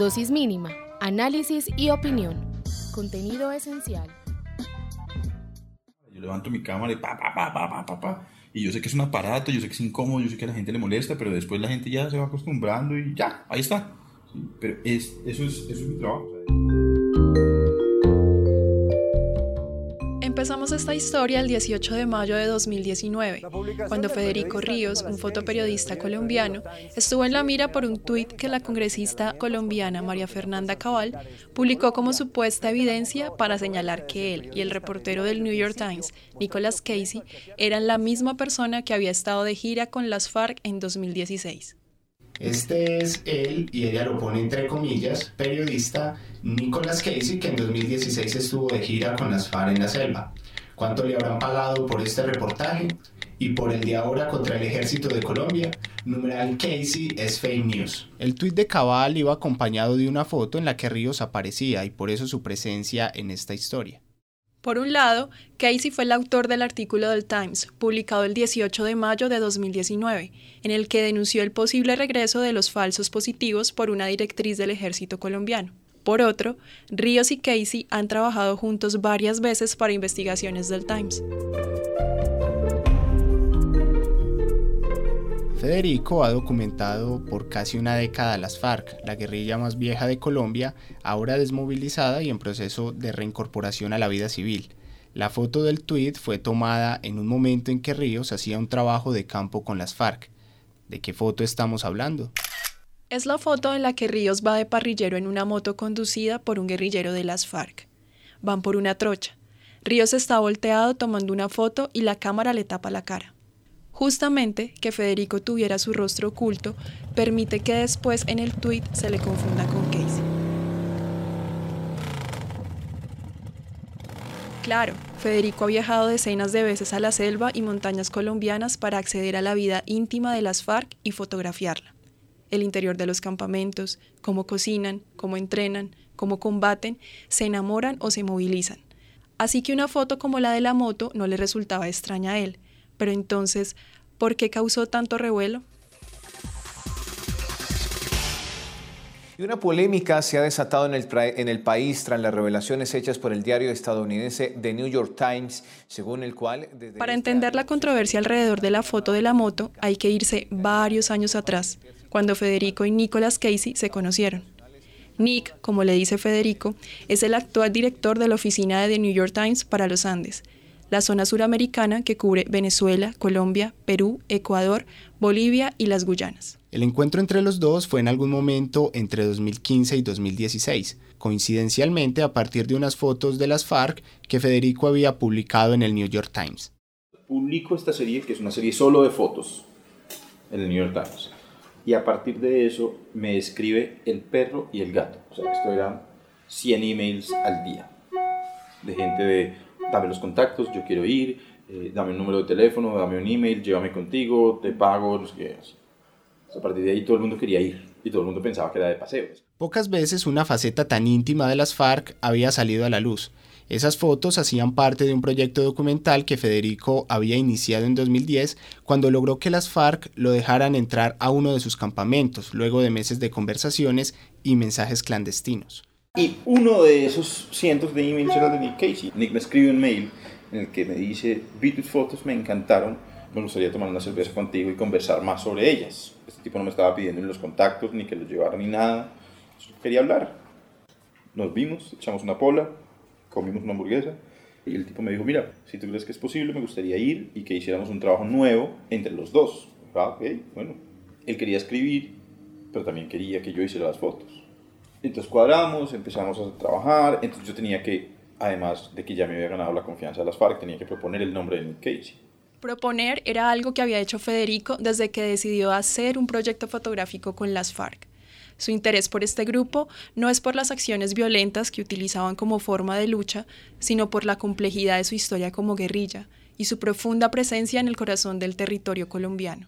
Dosis mínima, análisis y opinión. Contenido esencial. Yo levanto mi cámara y pa, pa, pa, pa, pa, pa, pa. Y yo sé que es un aparato, yo sé que es incómodo, yo sé que a la gente le molesta, pero después la gente ya se va acostumbrando y ya, ahí está. Pero es, eso, es, eso es mi trabajo. Esta historia el 18 de mayo de 2019, cuando Federico Ríos, un fotoperiodista colombiano, estuvo en la mira por un tuit que la congresista colombiana María Fernanda Cabal publicó como supuesta evidencia para señalar que él y el reportero del New York Times, Nicholas Casey, eran la misma persona que había estado de gira con las FARC en 2016. Este es él, y ella lo pone entre comillas, periodista Nicolas Casey, que en 2016 estuvo de gira con las FARC en la selva. ¿Cuánto le habrán pagado por este reportaje? Y por el de ahora contra el ejército de Colombia, numeral Casey es fake news. El tuit de Cabal iba acompañado de una foto en la que Ríos aparecía y por eso su presencia en esta historia. Por un lado, Casey fue el autor del artículo del Times, publicado el 18 de mayo de 2019, en el que denunció el posible regreso de los falsos positivos por una directriz del ejército colombiano. Por otro, Ríos y Casey han trabajado juntos varias veces para investigaciones del Times. Federico ha documentado por casi una década las FARC, la guerrilla más vieja de Colombia, ahora desmovilizada y en proceso de reincorporación a la vida civil. La foto del tuit fue tomada en un momento en que Ríos hacía un trabajo de campo con las FARC. ¿De qué foto estamos hablando? Es la foto en la que Ríos va de parrillero en una moto conducida por un guerrillero de las FARC. Van por una trocha. Ríos está volteado tomando una foto y la cámara le tapa la cara. Justamente que Federico tuviera su rostro oculto permite que después en el tuit se le confunda con Casey. Claro, Federico ha viajado decenas de veces a la selva y montañas colombianas para acceder a la vida íntima de las FARC y fotografiarla. El interior de los campamentos, cómo cocinan, cómo entrenan, cómo combaten, se enamoran o se movilizan. Así que una foto como la de la moto no le resultaba extraña a él, pero entonces, ¿por qué causó tanto revuelo? Y una polémica se ha desatado en el, en el, país tras las revelaciones hechas por el diario estadounidense The New York Times, según el cual... Para entender la controversia alrededor de la foto de la moto, hay que irse varios años atrás, cuando Federico y Nicholas Casey se conocieron. Nick, como le dice Federico, es el actual director de la oficina de The New York Times para los Andes, la zona suramericana que cubre Venezuela, Colombia, Perú, Ecuador, Bolivia y las Guyanas. El encuentro entre los dos fue en algún momento entre 2015 y 2016, coincidencialmente a partir de unas fotos de las FARC que Federico había publicado en el New York Times. Publico esta serie, que es una serie solo de fotos, en el New York Times. Y a partir de eso me escribe el perro y el gato. O sea, esto eran 100 emails al día. De gente de, dame los contactos, yo quiero ir, eh, dame un número de teléfono, dame un email, llévame contigo, te pago, no sé qué. A partir de ahí todo el mundo quería ir y todo el mundo pensaba que era de paseo. Pocas veces una faceta tan íntima de las FARC había salido a la luz. Esas fotos hacían parte de un proyecto documental que Federico había iniciado en 2010 cuando logró que las FARC lo dejaran entrar a uno de sus campamentos, luego de meses de conversaciones y mensajes clandestinos. Y uno de esos cientos de emails era de Nick Casey. Nick me escribe un mail en el que me dice, vi tus fotos, me encantaron, me gustaría tomar una cerveza contigo y conversar más sobre ellas. Este tipo no me estaba pidiendo ni los contactos, ni que los llevara, ni nada. quería hablar. Nos vimos, echamos una pola, comimos una hamburguesa y el tipo me dijo, mira, si tú crees que es posible, me gustaría ir y que hiciéramos un trabajo nuevo entre los dos. Ah, ok, bueno. Él quería escribir, pero también quería que yo hiciera las fotos. Entonces cuadramos, empezamos a trabajar, entonces yo tenía que, además de que ya me había ganado la confianza de las FARC, tenía que proponer el nombre de Nick Casey. Proponer era algo que había hecho Federico desde que decidió hacer un proyecto fotográfico con las FARC. Su interés por este grupo no es por las acciones violentas que utilizaban como forma de lucha, sino por la complejidad de su historia como guerrilla y su profunda presencia en el corazón del territorio colombiano.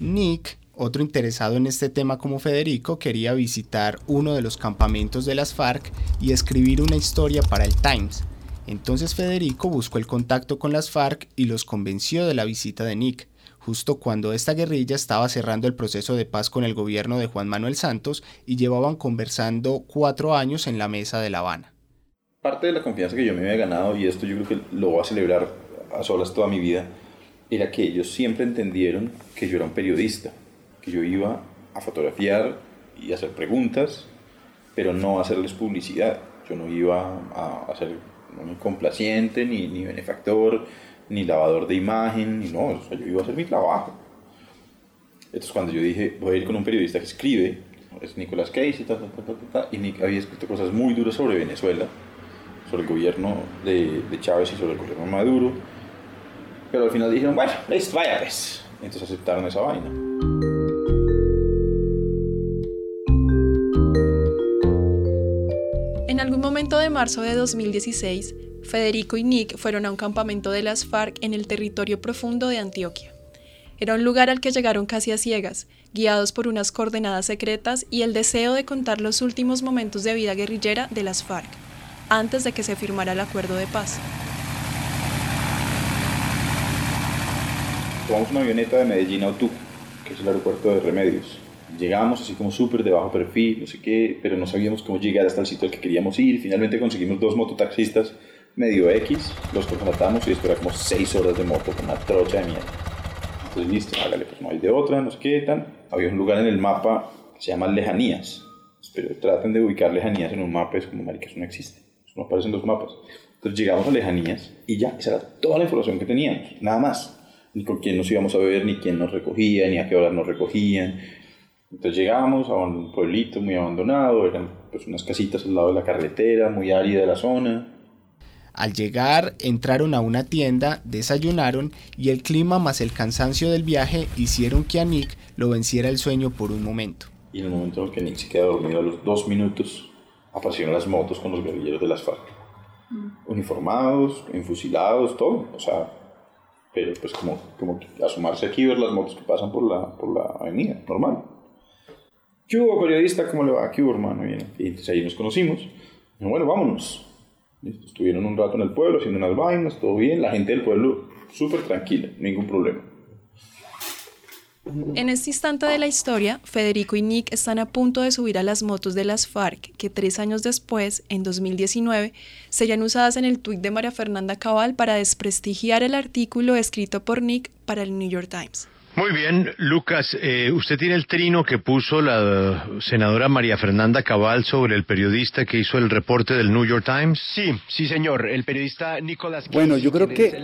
Nick, otro interesado en este tema como Federico, quería visitar uno de los campamentos de las FARC y escribir una historia para el Times. Entonces Federico buscó el contacto con las FARC y los convenció de la visita de Nick. Justo cuando esta guerrilla estaba cerrando el proceso de paz con el gobierno de Juan Manuel Santos y llevaban conversando cuatro años en la mesa de La Habana. Parte de la confianza que yo me había ganado, y esto yo creo que lo voy a celebrar a solas toda mi vida, era que ellos siempre entendieron que yo era un periodista, que yo iba a fotografiar y hacer preguntas, pero no a hacerles publicidad. Yo no iba a hacer ni complaciente, ni, ni benefactor, ni lavador de imagen, ni no, yo iba a hacer mi trabajo. Entonces cuando yo dije, voy a ir con un periodista que escribe, es Nicolás Casey, y Nick había escrito cosas muy duras sobre Venezuela, sobre el gobierno de, de Chávez y sobre el gobierno de Maduro, pero al final dijeron, bueno, listo, vaya pues. Entonces aceptaron esa vaina. En algún momento de marzo de 2016, Federico y Nick fueron a un campamento de las FARC en el territorio profundo de Antioquia. Era un lugar al que llegaron casi a ciegas, guiados por unas coordenadas secretas y el deseo de contar los últimos momentos de vida guerrillera de las FARC, antes de que se firmara el acuerdo de paz. tomamos una avioneta de Medellín a Otú, que es el aeropuerto de Remedios. Llegamos así como súper de bajo perfil, no sé qué, pero no sabíamos cómo llegar hasta el sitio al que queríamos ir. Finalmente conseguimos dos mototaxistas medio X, los contratamos y esto era como seis horas de moto con una trocha de mierda. Entonces, listo, hágale, pues no hay de otra, no sé. Había un lugar en el mapa que se llama Lejanías, pero traten de ubicar Lejanías en un mapa, es como, marica, eso no existe, eso no aparece en los mapas. Entonces llegamos a Lejanías y ya, esa era toda la información que teníamos, nada más ni con quién nos íbamos a ver, ni quién nos recogía, ni a qué hora nos recogían. Entonces llegamos a un pueblito muy abandonado, eran pues unas casitas al lado de la carretera, muy árida la zona. Al llegar, entraron a una tienda, desayunaron y el clima más el cansancio del viaje hicieron que a Nick lo venciera el sueño por un momento. Y en el momento en que Nick se queda dormido, a los dos minutos, aparecieron las motos con los guerrilleros de las FARC. Mm. Uniformados, enfusilados, todo. O sea, pero pues como, como asomarse aquí y ver las motos que pasan por la, por la avenida, normal. Yo, periodista, ¿cómo le va? Aquí, hermano? Y, entonces ahí nos conocimos. Y, bueno, vámonos. Estuvieron un rato en el pueblo haciendo unas vainas, todo bien. La gente del pueblo súper tranquila, ningún problema. En este instante de la historia, Federico y Nick están a punto de subir a las motos de las FARC que tres años después, en 2019, serían usadas en el tuit de María Fernanda Cabal para desprestigiar el artículo escrito por Nick para el New York Times. Muy bien, Lucas, eh, usted tiene el trino que puso la senadora María Fernanda Cabal sobre el periodista que hizo el reporte del New York Times. Sí, sí, señor, el periodista Nicolás. Bueno, yo creo que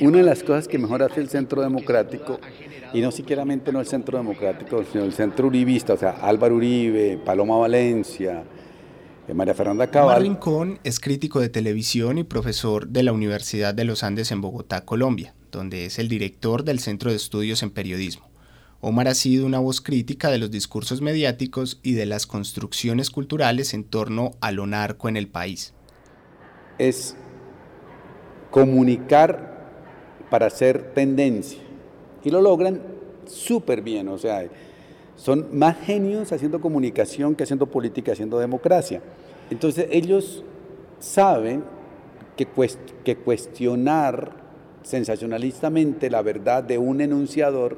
una de las cosas que mejor hace el Centro Democrático, y no siquiera no el Centro Democrático, sino el Centro Uribista, o sea, Álvaro Uribe, Paloma Valencia, eh, María Fernanda Cabal. Rincón es crítico de televisión y profesor de la Universidad de los Andes en Bogotá, Colombia donde es el director del Centro de Estudios en Periodismo. Omar ha sido una voz crítica de los discursos mediáticos y de las construcciones culturales en torno a lo narco en el país. Es comunicar para hacer tendencia. Y lo logran súper bien, o sea, son más genios haciendo comunicación que haciendo política, haciendo democracia. Entonces ellos saben que, que cuestionar sensacionalistamente la verdad de un enunciador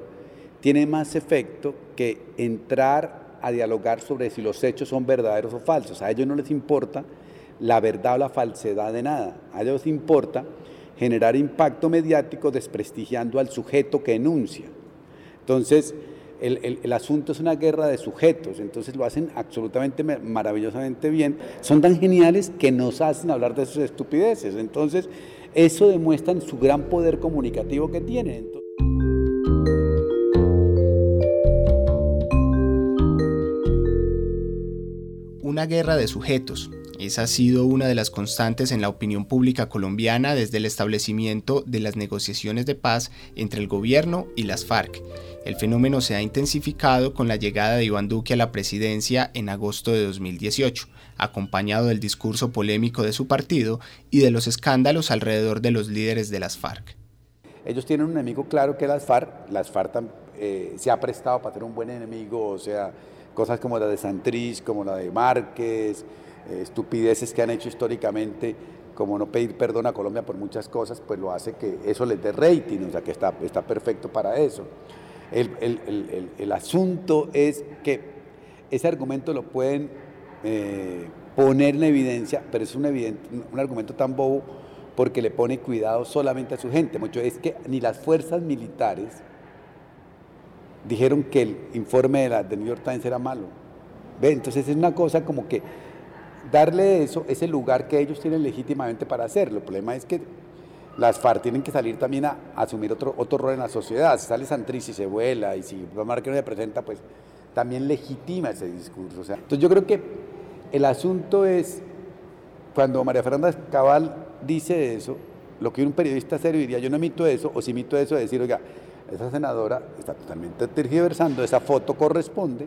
tiene más efecto que entrar a dialogar sobre si los hechos son verdaderos o falsos. A ellos no les importa la verdad o la falsedad de nada. A ellos importa generar impacto mediático desprestigiando al sujeto que enuncia. Entonces, el, el, asunto es una guerra de sujetos, entonces lo hacen absolutamente maravillosamente bien. Son tan geniales que nos hacen hablar de sus estupideces. Entonces, eso demuestra su gran poder comunicativo que tienen. Una guerra de sujetos. Esa ha sido una de las constantes en la opinión pública colombiana desde el establecimiento de las negociaciones de paz entre el gobierno y las FARC. El fenómeno se ha intensificado con la llegada de Iván Duque a la presidencia en agosto de 2018 acompañado del discurso polémico de su partido y de los escándalos alrededor de los líderes de las FARC. Ellos tienen un enemigo claro que es las FARC. Las FARC eh, se ha prestado para tener un buen enemigo, o sea, cosas como la de Santrich, como la de Márquez, eh, estupideces que han hecho históricamente como no pedir perdón a Colombia por muchas cosas, pues lo hace que eso les dé rating, o sea que está, está perfecto para eso. El, el, el, el asunto es que ese argumento lo pueden eh, poner en evidencia, pero es un, evidente, un argumento tan bobo porque le pone cuidado solamente a su gente. Mucho es que ni las fuerzas militares dijeron que el informe de la de New York Times era malo. ¿Ve? Entonces es una cosa como que darle eso es lugar que ellos tienen legítimamente para hacerlo. El problema es que las FARC tienen que salir también a, asumir otro, otro rol en la sociedad. Si sale Santriz y se vuela y si Marque no le presenta, pues también legitima ese discurso. Entonces yo creo que el asunto es, cuando María Fernanda Cabal dice eso, lo que un periodista serio diría, yo no emito eso, o si emito eso, es decir, oiga, esa senadora está totalmente tergiversando, esa foto corresponde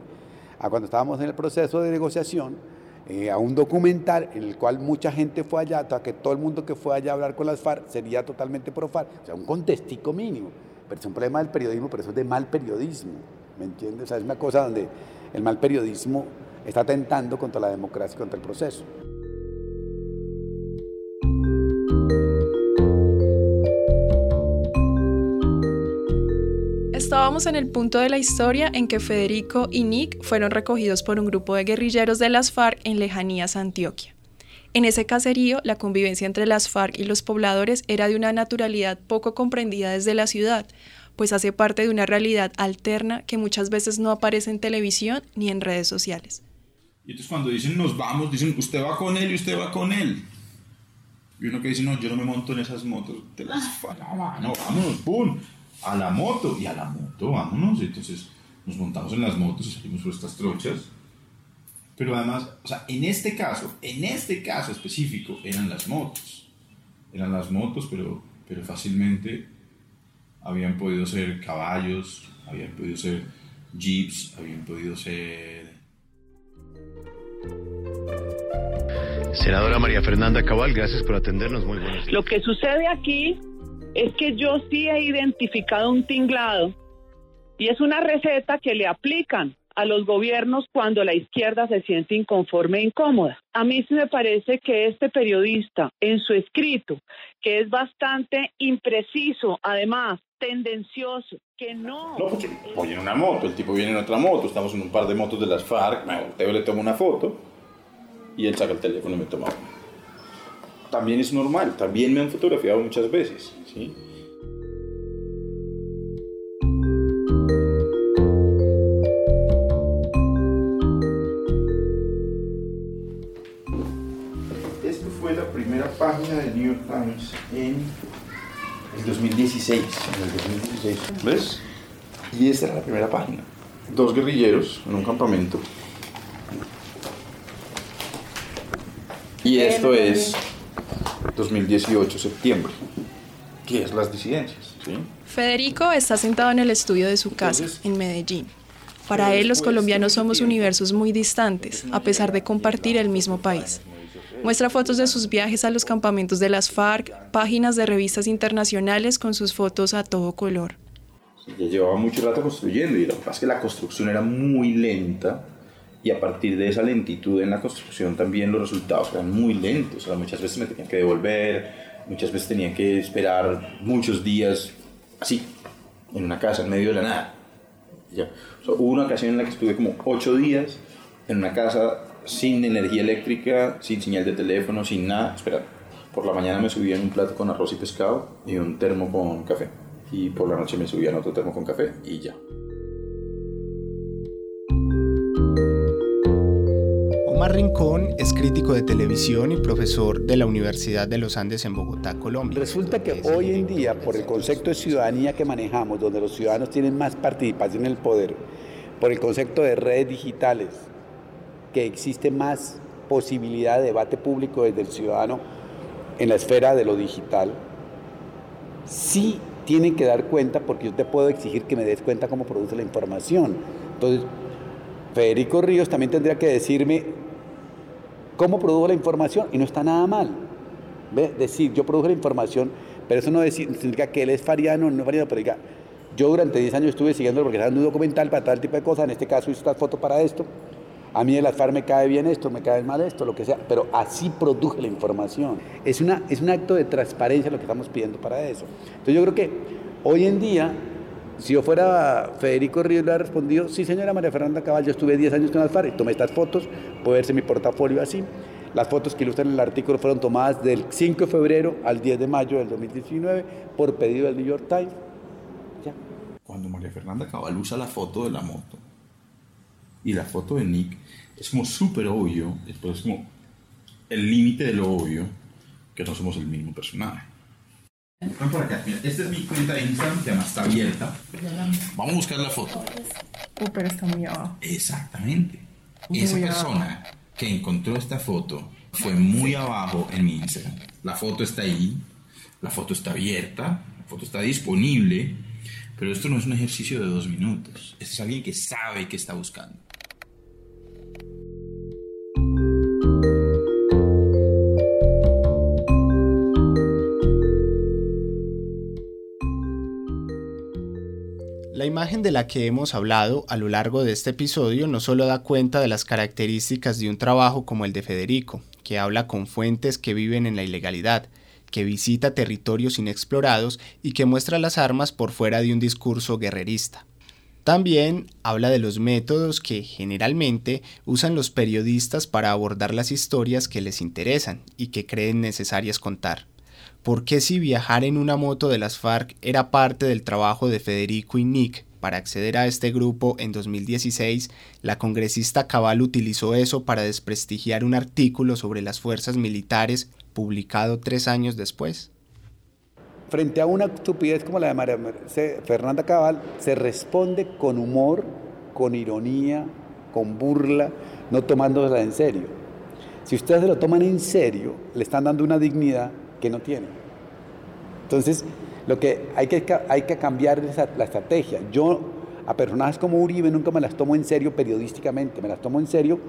a cuando estábamos en el proceso de negociación, eh, a un documental en el cual mucha gente fue allá, hasta que todo el mundo que fue allá a hablar con las FARC sería totalmente pro FARC, o sea, un contestico mínimo. Pero es un problema del periodismo, pero eso es de mal periodismo, ¿me entiendes? O sea, es una cosa donde el mal periodismo está atentando contra la democracia y contra el proceso. Estábamos en el punto de la historia en que Federico y Nick fueron recogidos por un grupo de guerrilleros de las FARC en lejanías Antioquia. En ese caserío, la convivencia entre las FARC y los pobladores era de una naturalidad poco comprendida desde la ciudad, pues hace parte de una realidad alterna que muchas veces no aparece en televisión ni en redes sociales. Y entonces cuando dicen nos vamos, dicen usted va con él y usted va con él. Y uno que dice, no, yo no me monto en esas motos. Te las no, no, vámonos, ¡pum! a la moto y a la moto, vámonos. Entonces nos montamos en las motos y salimos por estas trochas. Pero además, o sea, en este caso, en este caso específico, eran las motos. Eran las motos, pero, pero fácilmente habían podido ser caballos, habían podido ser jeeps, habían podido ser... Senadora María Fernanda Cabal, gracias por atendernos. Muy buenos días. Lo que sucede aquí es que yo sí he identificado un tinglado y es una receta que le aplican a los gobiernos cuando la izquierda se siente inconforme e incómoda. A mí sí me parece que este periodista en su escrito, que es bastante impreciso, además tendencioso, que no... No, porque voy en una moto, el tipo viene en otra moto, estamos en un par de motos de las FARC, me volteo, le tomo una foto y él saca el teléfono y me toma también es normal, también me han fotografiado muchas veces. ¿sí? Esto fue la primera página del New York Times en el 2016. En el 2016. ¿Ves? Y esta era la primera página. Dos guerrilleros en un campamento. Y esto es 2018, septiembre, que es las disidencias. Federico está sentado en el estudio de su casa, en Medellín. Para él los colombianos somos universos muy distantes, a pesar de compartir el mismo país. Muestra fotos de sus viajes a los campamentos de las FARC, páginas de revistas internacionales con sus fotos a todo color. Ya llevaba mucho rato construyendo y lo que pasa es que la construcción era muy lenta y a partir de esa lentitud en la construcción también los resultados eran muy lentos. O sea, muchas veces me tenía que devolver, muchas veces tenía que esperar muchos días así, en una casa, en medio de la nada. Ya. hubo una ocasión en la que estuve como ocho días en una casa sin energía eléctrica, sin señal de teléfono, sin nada. Espera, por la mañana me subía en un plato con arroz y pescado y un termo con café. Y por la noche me subía en otro termo con café y ya. Omar Rincón es crítico de televisión y profesor de la Universidad de los Andes en Bogotá, Colombia. Resulta que hoy en día, por el concepto de ciudadanía que manejamos, donde los ciudadanos tienen más participación en el poder, por el concepto de redes digitales, que existe más posibilidad de debate público desde el ciudadano en la esfera de lo digital, sí tienen que dar cuenta, porque yo te puedo exigir que me des cuenta cómo produce la información. Entonces, Federico Ríos también tendría que decirme cómo produjo la información y no está nada mal. ¿Ve? Decir, yo produjo la información, pero eso no significa que él es fariano, no es fariano, pero diga, yo durante 10 años estuve siguiéndolo porque en un documental para tal tipo de cosas, en este caso hizo esta foto para esto. A mí de las me cae bien esto, me cae mal esto, lo que sea, pero así produje la información. Es, una, es un acto de transparencia lo que estamos pidiendo para eso. Entonces yo creo que hoy en día, si yo fuera Federico Ríos, le ha respondido, sí señora María Fernanda Cabal, yo estuve 10 años con las y tomé estas fotos, puede verse mi portafolio así. Las fotos que ilustran el artículo fueron tomadas del 5 de febrero al 10 de mayo del 2019 por pedido del New York Times. Ya. Cuando María Fernanda Cabal usa la foto de la moto y la foto de Nick, es como súper obvio, después es como el límite de lo obvio, que no somos el mismo personaje. Ven por acá, mira, esta es mi cuenta de Instagram, que además está abierta. Vamos a buscar la foto. Uh, pero está muy abajo. Exactamente. Muy Esa abajo. persona que encontró esta foto fue muy abajo en mi Instagram. La foto está ahí, la foto está abierta, la foto está disponible, pero esto no es un ejercicio de dos minutos. Esto es alguien que sabe qué está buscando. La imagen de la que hemos hablado a lo largo de este episodio no solo da cuenta de las características de un trabajo como el de Federico, que habla con fuentes que viven en la ilegalidad, que visita territorios inexplorados y que muestra las armas por fuera de un discurso guerrerista. También habla de los métodos que generalmente usan los periodistas para abordar las historias que les interesan y que creen necesarias contar. ¿Por qué si viajar en una moto de las FARC era parte del trabajo de Federico y Nick para acceder a este grupo en 2016, la congresista Cabal utilizó eso para desprestigiar un artículo sobre las fuerzas militares publicado tres años después? Frente a una estupidez como la de María Fernanda Cabal, se responde con humor, con ironía, con burla, no tomándosela en serio. Si ustedes se lo toman en serio, le están dando una dignidad que no tiene. Entonces, lo que hay que, hay que cambiar es la estrategia. Yo a personajes como Uribe nunca me las tomo en serio periodísticamente, me las tomo en serio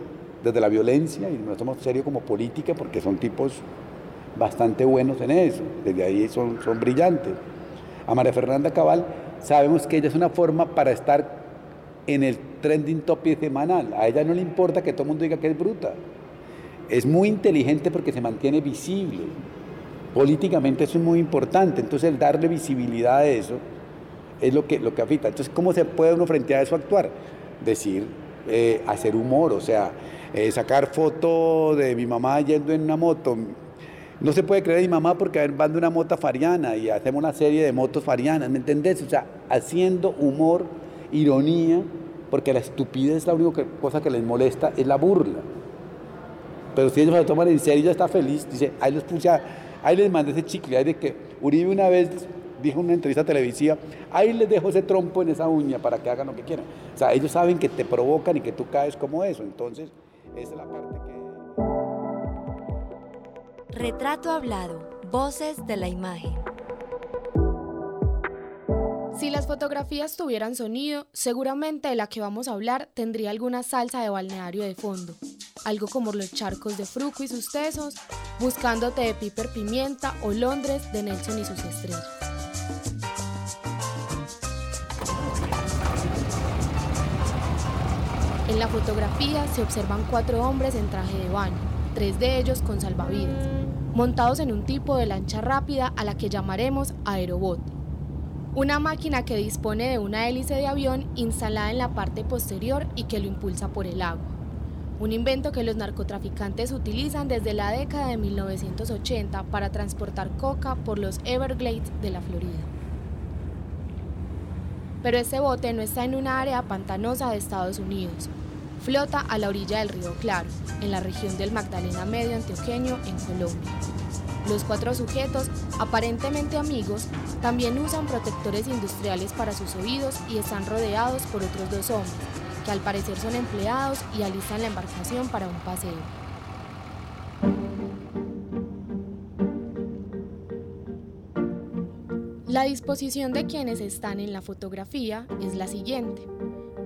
desde la violencia y me las tomo en serio como política porque son tipos bastante buenos en eso, desde ahí son, son brillantes. A María Fernanda Cabal sabemos que ella es una forma para estar en el trending topic semanal. A ella no le importa que todo el mundo diga que es bruta. Es muy inteligente porque se mantiene visible. Políticamente eso es muy importante. Entonces el darle visibilidad a eso es lo que, lo que afecta. Entonces, ¿cómo se puede uno frente a eso actuar? Decir, eh, hacer humor, o sea, eh, sacar foto de mi mamá yendo en una moto. No se puede creer mi mamá porque van de una moto fariana y hacemos una serie de motos farianas, ¿me entendés? O sea, haciendo humor, ironía, porque la estupidez es la única cosa que les molesta, es la burla. Pero si ellos se lo toman en serio, ella está feliz. Dice, ahí les puse, a- ahí les mandé ese chicle, ahí de que Uribe una vez dijo en una entrevista televisiva, ahí les dejo ese trompo en esa uña para que hagan lo que quieran. O sea, ellos saben que te provocan y que tú caes como eso. Entonces, esa es la parte que... Retrato hablado. Voces de la imagen. Si las fotografías tuvieran sonido, seguramente de la que vamos a hablar tendría alguna salsa de balneario de fondo. Algo como los charcos de Fruco y sus tesos, Buscándote de Piper Pimienta o Londres de Nelson y sus estrellas. En la fotografía se observan cuatro hombres en traje de baño, tres de ellos con salvavidas, montados en un tipo de lancha rápida a la que llamaremos aerobot. Una máquina que dispone de una hélice de avión instalada en la parte posterior y que lo impulsa por el agua. Un invento que los narcotraficantes utilizan desde la década de 1980 para transportar coca por los Everglades de la Florida. Pero este bote no está en una área pantanosa de Estados Unidos. Flota a la orilla del río Claro, en la región del Magdalena Medio Antioqueño, en Colombia. Los cuatro sujetos, aparentemente amigos, también usan protectores industriales para sus oídos y están rodeados por otros dos hombres, que al parecer son empleados y alistan la embarcación para un paseo. La disposición de quienes están en la fotografía es la siguiente.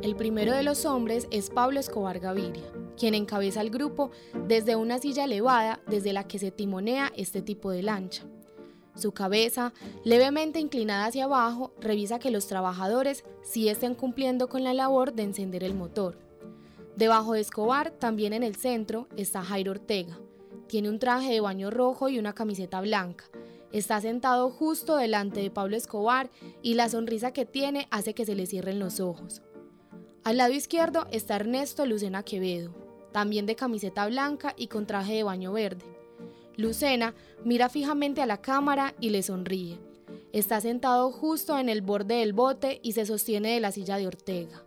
El primero de los hombres es Pablo Escobar Gaviria, quien encabeza el grupo desde una silla elevada desde la que se timonea este tipo de lancha. Su cabeza, levemente inclinada hacia abajo, revisa que los trabajadores sí estén cumpliendo con la labor de encender el motor. Debajo de Escobar, también en el centro, está Jairo Ortega. Tiene un traje de baño rojo y una camiseta blanca. Está sentado justo delante de Pablo Escobar y la sonrisa que tiene hace que se le cierren los ojos. Al lado izquierdo está Ernesto Lucena Quevedo, también de camiseta blanca y con traje de baño verde. Lucena mira fijamente a la cámara y le sonríe. Está sentado justo en el borde del bote y se sostiene de la silla de Ortega.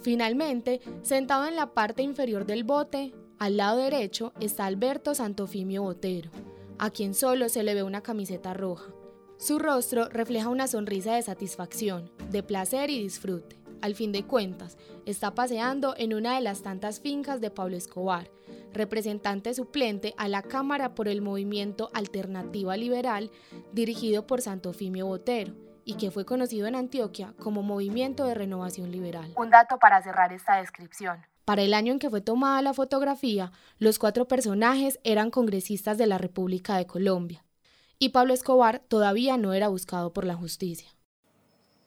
Finalmente, sentado en la parte inferior del bote, al lado derecho está Alberto Santofimio Botero, a quien solo se le ve una camiseta roja. Su rostro refleja una sonrisa de satisfacción, de placer y disfrute. Al fin de cuentas, está paseando en una de las tantas fincas de Pablo Escobar, representante suplente a la Cámara por el movimiento Alternativa Liberal dirigido por Santofimio Botero y que fue conocido en Antioquia como Movimiento de Renovación Liberal. Un dato para cerrar esta descripción. Para el año en que fue tomada la fotografía, los cuatro personajes eran congresistas de la República de Colombia y Pablo Escobar todavía no era buscado por la justicia.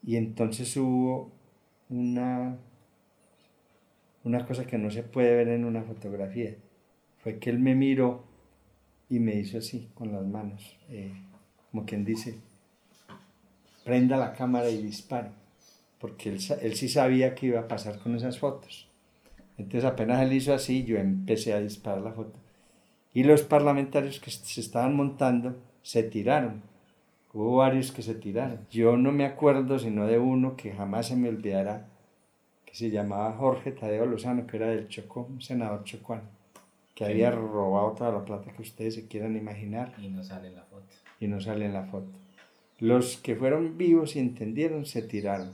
Y entonces hubo una, una cosa que no se puede ver en una fotografía. Fue que él me miró y me hizo así con las manos, eh, como quien dice, prenda la cámara y dispare, porque él, él sí sabía qué iba a pasar con esas fotos. Entonces apenas él hizo así, yo empecé a disparar la foto. Y los parlamentarios que se estaban montando se tiraron. Hubo varios que se tiraron. Yo no me acuerdo sino de uno que jamás se me olvidará, que se llamaba Jorge Tadeo Lozano, que era del Chocó, un senador chocuano, que había robado toda la plata que ustedes se quieran imaginar. Y no sale en la foto. Y no sale en la foto. Los que fueron vivos y entendieron se tiraron.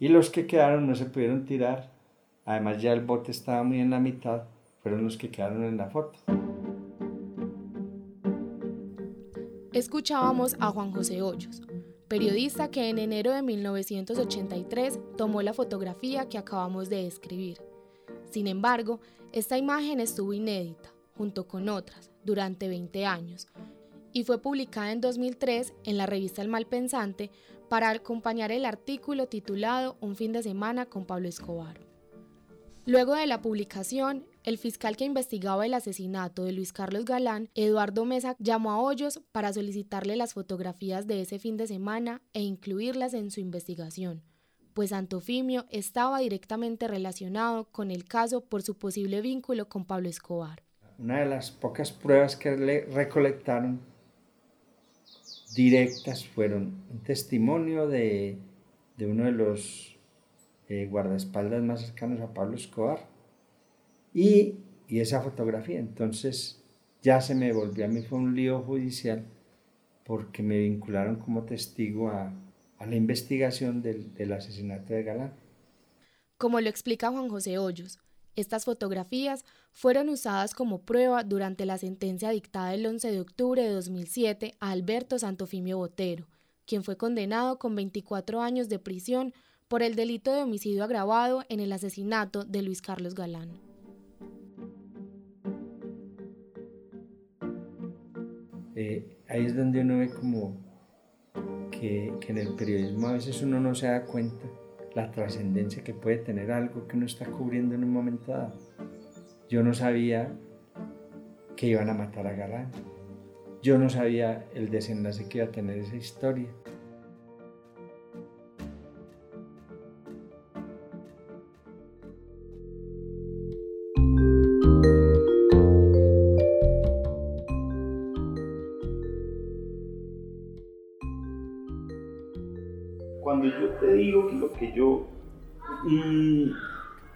Y los que quedaron no se pudieron tirar. Además ya el bote estaba muy en la mitad. Fueron los que quedaron en la foto. Escuchábamos a Juan José Hoyos, periodista que en enero de 1983 tomó la fotografía que acabamos de describir. Sin embargo, esta imagen estuvo inédita, junto con otras, durante 20 años, y fue publicada en 2003 en la revista El Malpensante para acompañar el artículo titulado Un fin de semana con Pablo Escobar. Luego de la publicación, el fiscal que investigaba el asesinato de Luis Carlos Galán, Eduardo Mesa, llamó a Hoyos para solicitarle las fotografías de ese fin de semana e incluirlas en su investigación, pues Antofimio estaba directamente relacionado con el caso por su posible vínculo con Pablo Escobar. Una de las pocas pruebas que le recolectaron directas fueron un testimonio de, uno de los eh, guardaespaldas más cercanos a Pablo Escobar y, esa fotografía. Entonces ya se me volvió a mí, fue un lío judicial porque me vincularon como testigo a, la investigación del, del asesinato de Galán. Como lo explica Juan José Hoyos, estas fotografías fueron usadas como prueba durante la sentencia dictada el 11 de octubre de 2007 a Alberto Santofimio Botero, quien fue condenado con 24 años de prisión por el delito de homicidio agravado en el asesinato de Luis Carlos Galán. Eh, ahí es donde uno ve como que, en el periodismo a veces uno no se da cuenta la trascendencia que puede tener algo que uno está cubriendo en un momento dado. Yo no sabía que iban a matar a Galán. Yo no sabía el desenlace que iba a tener esa historia.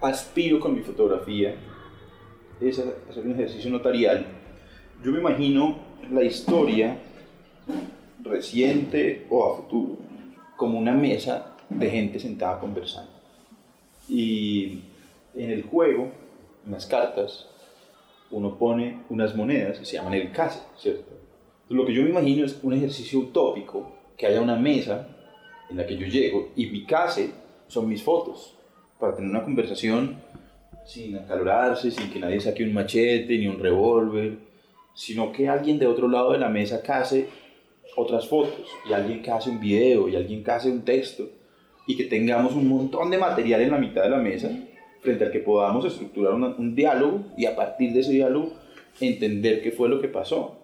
Aspiro con mi fotografía es hacer un ejercicio notarial, yo me imagino la historia reciente o a futuro como una mesa de gente sentada conversando. Y en el juego, en las cartas, uno pone unas monedas que se llaman el case, ¿cierto? lo que yo me imagino es un ejercicio utópico, que haya una mesa en la que yo llego y mi case son mis fotos, para tener una conversación sin acalorarse, sin que nadie saque un machete ni un revólver, sino que alguien de otro lado de la mesa case otras fotos y alguien que hace un video y alguien que hace un texto y que tengamos un montón de material en la mitad de la mesa frente al que podamos estructurar un diálogo y a partir de ese diálogo entender qué fue lo que pasó.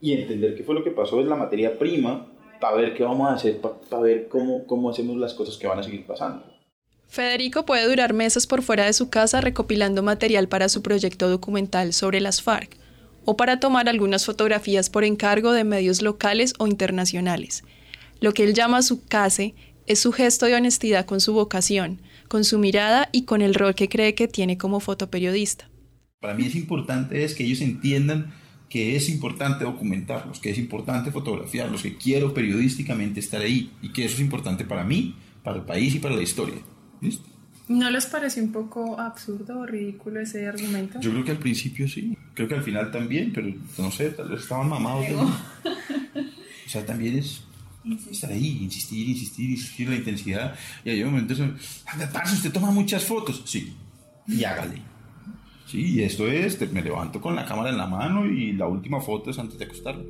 Y entender qué fue lo que pasó es la materia prima para ver qué vamos a hacer, para ver cómo, cómo hacemos las cosas que van a seguir pasando. Federico puede durar meses por fuera de su casa recopilando material para su proyecto documental sobre las FARC o para tomar algunas fotografías por encargo de medios locales o internacionales. Lo que él llama su case es su gesto de honestidad con su vocación, con su mirada y con el rol que cree que tiene como fotoperiodista. Para mí es importante es que ellos entiendan que es importante documentarlos, que es importante fotografiarlos, que quiero periodísticamente estar ahí y que eso es importante para mí, para el país y para la historia. ¿No les parece un poco absurdo o ridículo ese argumento? Yo creo que al principio sí, creo que al final también, pero no sé, tal vez estaban mamados. O sea, también es estar ahí, insistir, insistir, insistir la intensidad. Y hay momentos, parce, usted toma muchas fotos. Sí, y hágale. Sí, y esto es, me levanto con la cámara en la mano y la última foto es antes de acostarme.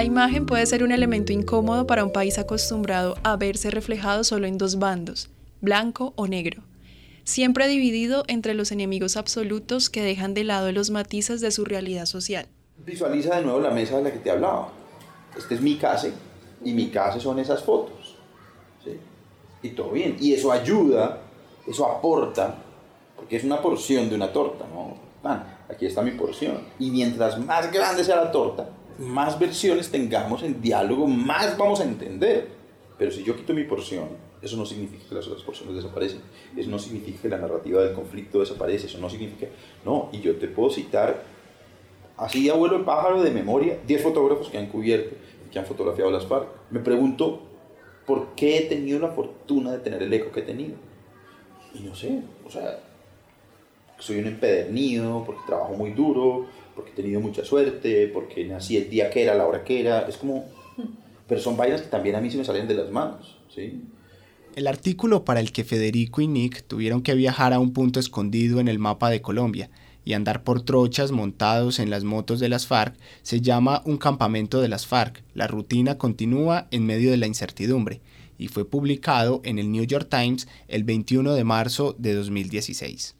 La imagen puede ser un elemento incómodo para un país acostumbrado a verse reflejado solo en dos bandos, blanco o negro, siempre dividido entre los enemigos absolutos que dejan de lado los matices de su realidad social. Visualiza de nuevo la mesa de la que te hablaba. Este es mi casa y mi casa son esas fotos. Y todo bien. Y eso ayuda, eso aporta, porque es una porción de una torta. ¿no? aquí está mi porción. Y mientras más grande sea la torta, más versiones tengamos en diálogo, más vamos a entender. Pero si yo quito mi porción, eso no significa que las otras porciones desaparecen. Eso no significa que la narrativa del conflicto desaparece. Eso no significa... No, y yo te puedo citar, así abuelo el pájaro de memoria, 10 fotógrafos que han cubierto, que han fotografiado las FARC. Me pregunto, ¿por qué he tenido la fortuna de tener el eco que he tenido? Y no sé, o sea, soy un empedernido, porque trabajo muy duro, porque he tenido mucha suerte, porque nací el día que era, la hora que era, es como... Pero son vainas que también a mí se me salen de las manos, ¿sí? El artículo para el que Federico y Nick tuvieron que viajar a un punto escondido en el mapa de Colombia y andar por trochas montados en las motos de las FARC se llama Un campamento de las FARC. La rutina continúa en medio de la incertidumbre y fue publicado en el New York Times el 21 de marzo de 2016.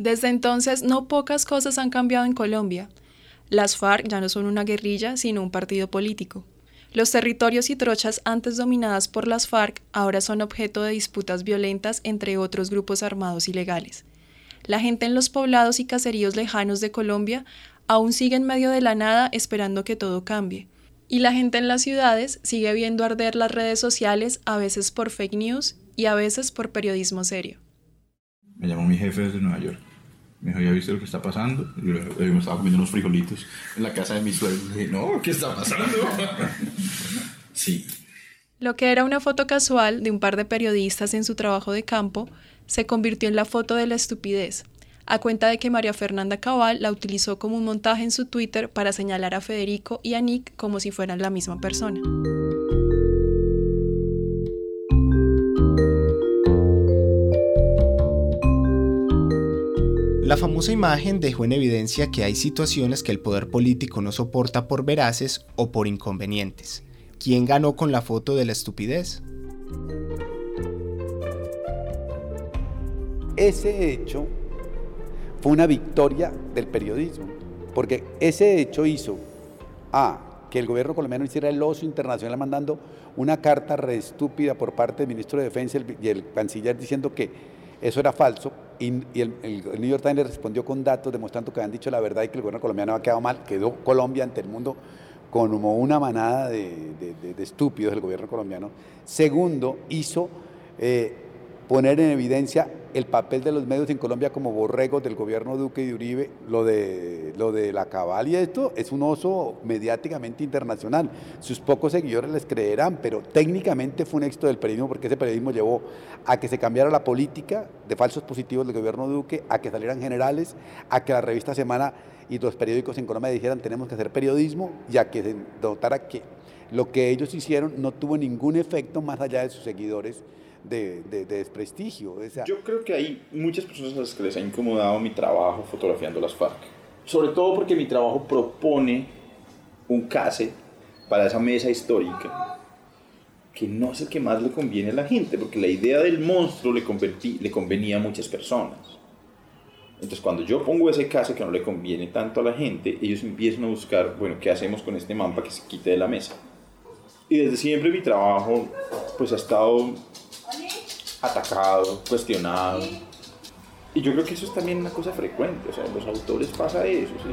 Desde entonces, no pocas cosas han cambiado en Colombia. Las FARC ya no son una guerrilla, sino un partido político. Los territorios y trochas antes dominadas por las FARC ahora son objeto de disputas violentas entre otros grupos armados ilegales. La gente en los poblados y caseríos lejanos de Colombia aún sigue en medio de la nada esperando que todo cambie. Y la gente en las ciudades sigue viendo arder las redes sociales a veces por fake news y a veces por periodismo serio. Me llamó mi jefe desde Nueva York me dijo, ¿ya lo que está pasando? Yo, me estaba comiendo unos frijolitos en la casa de mi suegro. Y dije, no, ¿qué está pasando? sí. Lo que era una foto casual de un par de periodistas en su trabajo de campo se convirtió en la foto de la estupidez, a cuenta de que María Fernanda Cabal la utilizó como un montaje en su Twitter para señalar a Federico y a Nick como si fueran la misma persona. La famosa imagen dejó en evidencia que hay situaciones que el poder político no soporta por veraces o por inconvenientes. ¿Quién ganó con la foto de la estupidez? Ese hecho fue una victoria del periodismo, porque ese hecho hizo a que el gobierno colombiano hiciera el oso internacional mandando una carta re estúpida por parte del ministro de Defensa y el canciller diciendo que eso era falso y, el, New York Times respondió con datos demostrando que habían dicho la verdad y que el gobierno colombiano había quedado mal. Quedó Colombia ante el mundo como una manada de, estúpidos del gobierno colombiano. Segundo, hizo eh, poner en evidencia el papel de los medios en Colombia como borregos del gobierno Duque y de Uribe, lo de, lo de la cabal y esto es un oso mediáticamente internacional. Sus pocos seguidores les creerán, pero técnicamente fue un éxito del periodismo porque ese periodismo llevó a que se cambiara la política de falsos positivos del gobierno Duque, a que salieran generales, a que la revista Semana y los periódicos en Colombia dijeran tenemos que hacer periodismo y a que se notara que lo que ellos hicieron no tuvo ningún efecto más allá de sus seguidores de, desprestigio. Yo creo que hay muchas personas a las que les ha incomodado mi trabajo fotografiando las FARC. Sobre todo porque mi trabajo propone un case para esa mesa histórica que no es el que más le conviene a la gente, porque la idea del monstruo le, convertí, le convenía a muchas personas. Entonces, cuando yo pongo ese caso que no le conviene tanto a la gente, ellos empiezan a buscar, bueno, ¿qué hacemos con este man que se quite de la mesa? Y desde siempre mi trabajo, pues ha estado atacado, cuestionado. Y yo creo que eso es también una cosa frecuente, o sea, los autores pasa eso. ¿sí?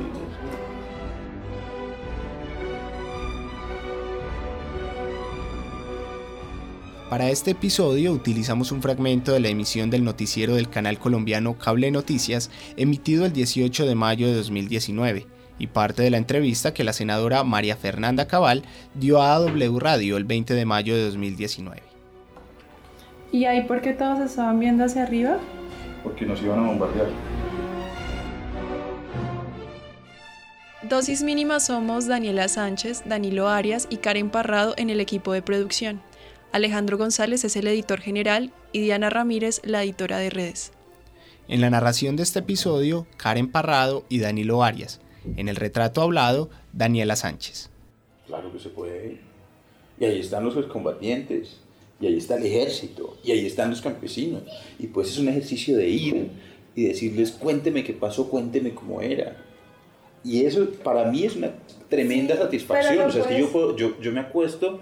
Para este episodio utilizamos un fragmento de la emisión del noticiero del canal colombiano Cable Noticias emitido el 18 de mayo de 2019 y parte de la entrevista que la senadora María Fernanda Cabal dio a W Radio el 20 de mayo de 2019. ¿Y ahí por qué todos estaban viendo hacia arriba? Porque nos iban a bombardear. Dosis mínima somos Daniela Sánchez, Danilo Arias y Karen Parrado en el equipo de producción. Alejandro González es el editor general y Diana Ramírez la editora de redes. En la narración de este episodio, Karen Parrado y Danilo Arias. En el retrato hablado, Daniela Sánchez. Claro que se puede. Y ahí están los combatientes, y ahí está el ejército, y ahí están los campesinos. Y pues es un ejercicio de ir y decirles, cuénteme qué pasó, cuénteme cómo era. Y eso para mí es una tremenda satisfacción. o sea, es que yo, yo, yo me acuesto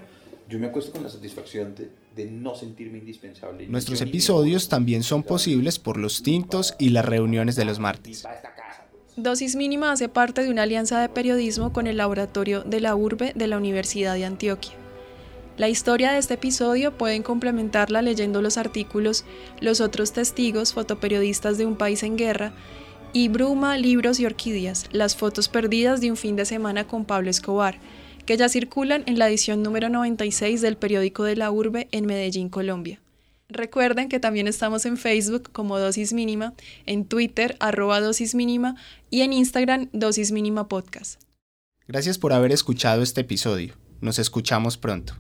yo me acuesto con la satisfacción de, no sentirme indispensable. Nuestros episodios también son posibles por los tintos y las reuniones de los martes. Dosis Mínima hace parte de una alianza de periodismo con el laboratorio de la URBE de la Universidad de Antioquia. La historia de este episodio pueden complementarla leyendo los artículos Los otros testigos, fotoperiodistas de un país en guerra, y Bruma, libros y orquídeas, las fotos perdidas de un fin de semana con Pablo Escobar, que ya circulan en la edición número 96 del periódico de la Urbe en Medellín, Colombia. Recuerden que también estamos en Facebook como Dosis Mínima, en Twitter arroba Dosis Mínima y en Instagram Dosis Mínima Podcast. Gracias por haber escuchado este episodio. Nos escuchamos pronto.